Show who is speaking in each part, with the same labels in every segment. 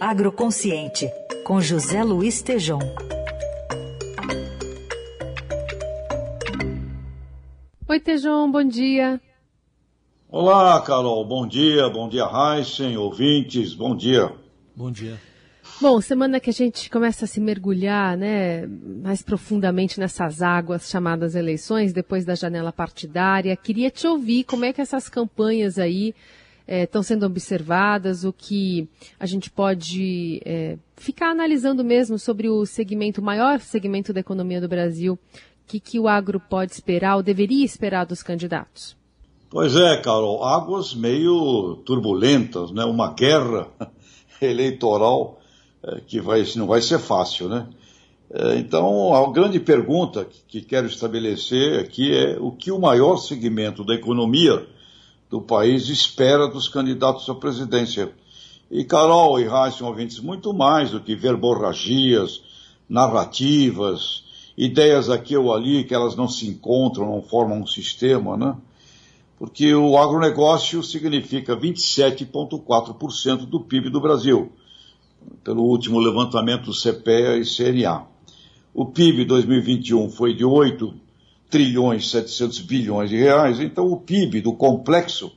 Speaker 1: Agroconsciente, com José Luiz Tejom.
Speaker 2: Oi, Tejom, bom dia.
Speaker 3: Olá, Carol, bom dia, bom dia, Heisen, ouvintes, bom dia.
Speaker 4: Bom dia.
Speaker 2: Bom, semana que a gente começa a se mergulhar, né, mais profundamente nessas águas chamadas eleições, depois da janela partidária. Queria te ouvir como é que essas campanhas aí estão é, sendo observadas, o que a gente pode é, ficar analisando mesmo sobre o segmento, maior segmento da economia do Brasil, o que, que o agro pode esperar ou deveria esperar dos candidatos?
Speaker 3: Pois é, Carol, águas meio turbulentas, né? Uma guerra eleitoral é, que vai, não vai ser fácil, né? É, então, a grande pergunta que quero estabelecer aqui é o que o maior segmento da economia do país espera dos candidatos à presidência. E Carol e Raíssa, ouvintes, muito mais do que verborragias, narrativas, ideias aqui ou ali que elas não se encontram, não formam um sistema, né? Porque o agronegócio significa 27,4% do PIB do Brasil, pelo último levantamento do CPEA e CNA. O PIB 2021 foi de 8 trilhões 700 bilhões de reais, então o PIB do complexo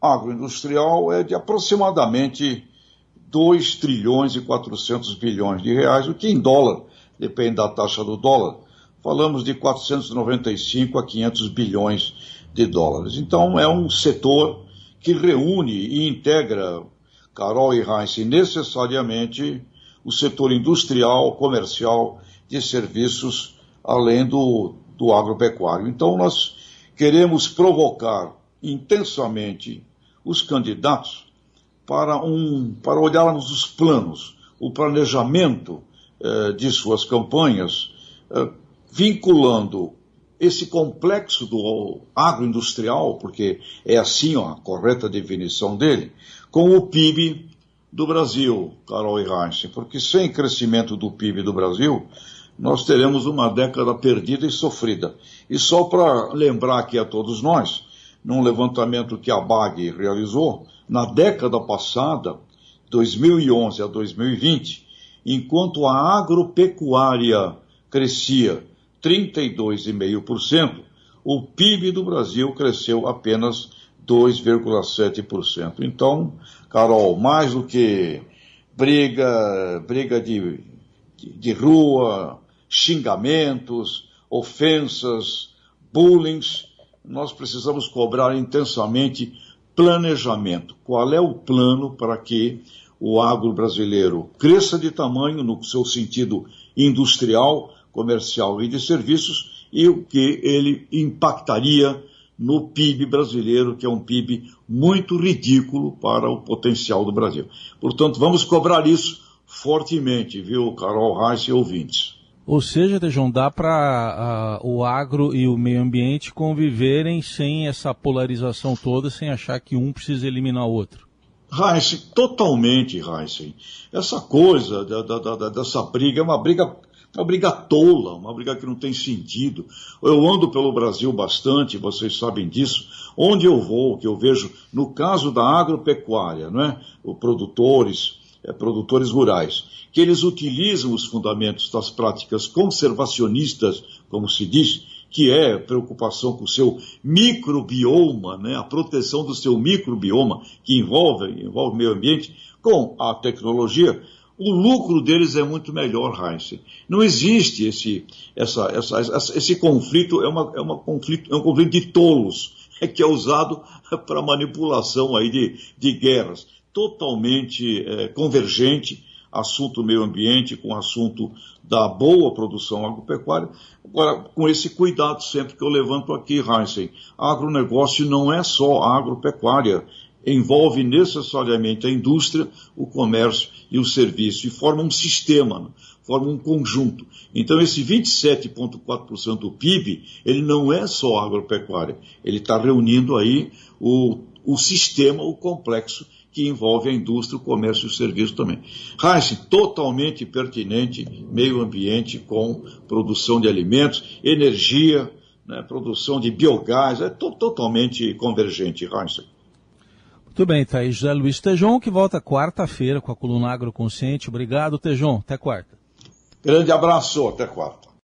Speaker 3: agroindustrial é de aproximadamente 2 trilhões e 400 bilhões de reais, o que em dólar, depende da taxa do dólar, falamos de 495 a 500 bilhões de dólares. Então é um setor que reúne e integra, Carol e Heinz, necessariamente o setor industrial, comercial, de serviços, além do do agropecuário. Então, nós queremos provocar intensamente os candidatos para, um, para olharmos os planos, o planejamento eh, de suas campanhas, eh, vinculando esse complexo do agroindustrial, porque é assim ó, a correta definição dele, com o PIB do Brasil, Carol e Heinz, porque sem crescimento do PIB do Brasil, nós teremos uma década perdida e sofrida. E só para lembrar aqui a todos nós, num levantamento que a BAG realizou, na década passada, 2011 a 2020, enquanto a agropecuária crescia 32,5%, o PIB do Brasil cresceu apenas 2,7%. Então, Carol, mais do que briga, briga de, de, de rua, xingamentos, ofensas, bullying, nós precisamos cobrar intensamente planejamento. Qual é o plano para que o agro brasileiro cresça de tamanho no seu sentido industrial, comercial e de serviços e o que ele impactaria no PIB brasileiro, que é um PIB muito ridículo para o potencial do Brasil. Portanto, vamos cobrar isso fortemente, viu, Carol Reis e ouvintes.
Speaker 4: Ou seja, Tejão, dá para o agro e o meio ambiente conviverem sem essa polarização toda, sem achar que um precisa eliminar o outro.
Speaker 3: Heisen, totalmente, Heisen. Essa coisa da, da, da, dessa briga é uma briga, uma briga tola, uma briga que não tem sentido. Eu ando pelo Brasil bastante, vocês sabem disso. Onde eu vou, que eu vejo, no caso da agropecuária, não é? Os produtores, é, produtores rurais, que eles utilizam os fundamentos das práticas conservacionistas, como se diz, que é preocupação com o seu microbioma, né, a proteção do seu microbioma, que envolve, envolve o meio ambiente, com a tecnologia, o lucro deles é muito melhor, Heinz. Não existe esse, essa, essa, esse conflito, é, uma, é, uma conflito, é um conflito de tolos, que é usado para manipulação aí de, de guerras totalmente é, convergente, assunto meio ambiente com assunto da boa produção agropecuária. Agora, com esse cuidado sempre que eu levanto aqui, Heinzen, agronegócio não é só agropecuária, envolve necessariamente a indústria, o comércio e o serviço, e forma um sistema, forma um conjunto. Então, esse 27,4% do PIB, ele não é só agropecuária, ele está reunindo aí o, o sistema, o complexo que envolve a indústria, o comércio e o serviço também. Heinz, totalmente pertinente, meio ambiente com produção de alimentos, energia, né, produção de biogás, é to totalmente convergente, Heinz.
Speaker 4: Muito bem, tá aí José Luiz Tejon, que volta quarta-feira com a coluna Agroconsciente. Obrigado, Tejon. Até quarta.
Speaker 3: Grande abraço, até quarta.